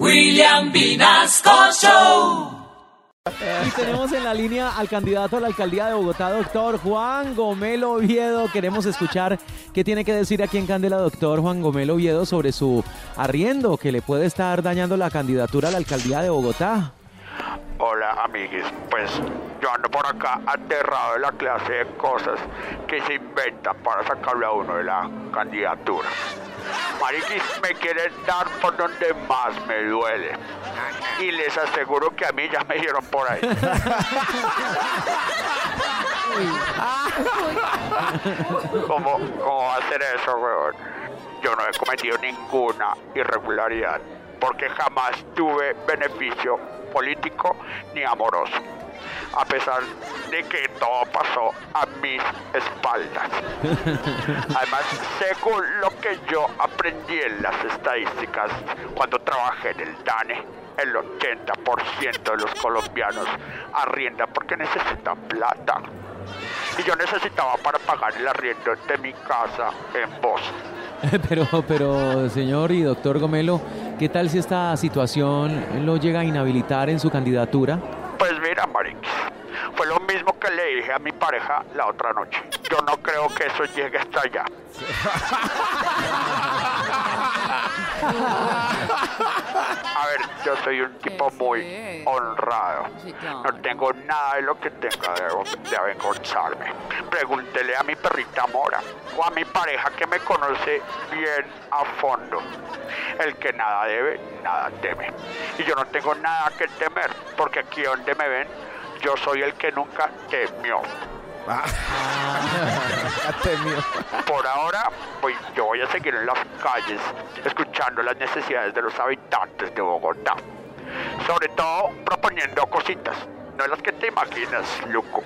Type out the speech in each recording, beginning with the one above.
William Vinasco Show. Y tenemos en la línea al candidato a la alcaldía de Bogotá, doctor Juan Gomelo Oviedo. Queremos escuchar qué tiene que decir aquí en Candela, doctor Juan Gomelo Oviedo, sobre su arriendo que le puede estar dañando la candidatura a la alcaldía de Bogotá. Hola amiguis, pues yo ando por acá aterrado de la clase de cosas que se inventan para sacarle a uno de la candidatura. Mariquis, me quieren dar por donde más me duele. Y les aseguro que a mí ya me dieron por ahí. ¿Cómo, ¿Cómo va a hacer eso, weón? Yo no he cometido ninguna irregularidad porque jamás tuve beneficio político ni amoroso, a pesar de que todo pasó a mis espaldas. Además, según lo que yo aprendí en las estadísticas cuando trabajé en el DANE, el 80% de los colombianos arriendan porque necesitan plata. Y yo necesitaba para pagar el arriendo de mi casa en Boston. Pero, pero, señor y doctor Gomelo, ¿qué tal si esta situación lo llega a inhabilitar en su candidatura? Fue lo mismo que le dije a mi pareja la otra noche. Yo no creo que eso llegue hasta allá. A ver, yo soy un tipo muy honrado. No tengo nada de lo que tenga de, de avergonzarme. Pregúntele a mi perrita Mora o a mi pareja que me conoce bien a fondo. El que nada debe, nada teme. Y yo no tengo nada que temer, porque aquí donde me ven, yo soy el que nunca temió. Por ahora, pues yo voy a seguir en las calles escuchando las necesidades de los habitantes de Bogotá. Sobre todo proponiendo cositas, no las que te imaginas, Luco.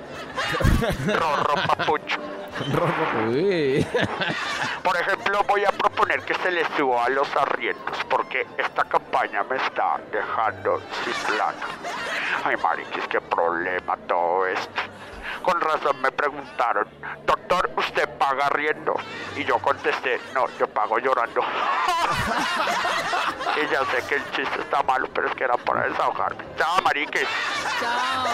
Rorro papucho. Por ejemplo, voy a proponer que se les suba a los arriendos, porque esta campaña me está dejando sin plata. Ay, mariquis, qué problema todo esto. Con razón me preguntaron, doctor, ¿usted paga arriendo? Y yo contesté, no, yo pago llorando. y ya sé que el chiste está malo, pero es que era para desahogarme. Chao, mariques. Chao.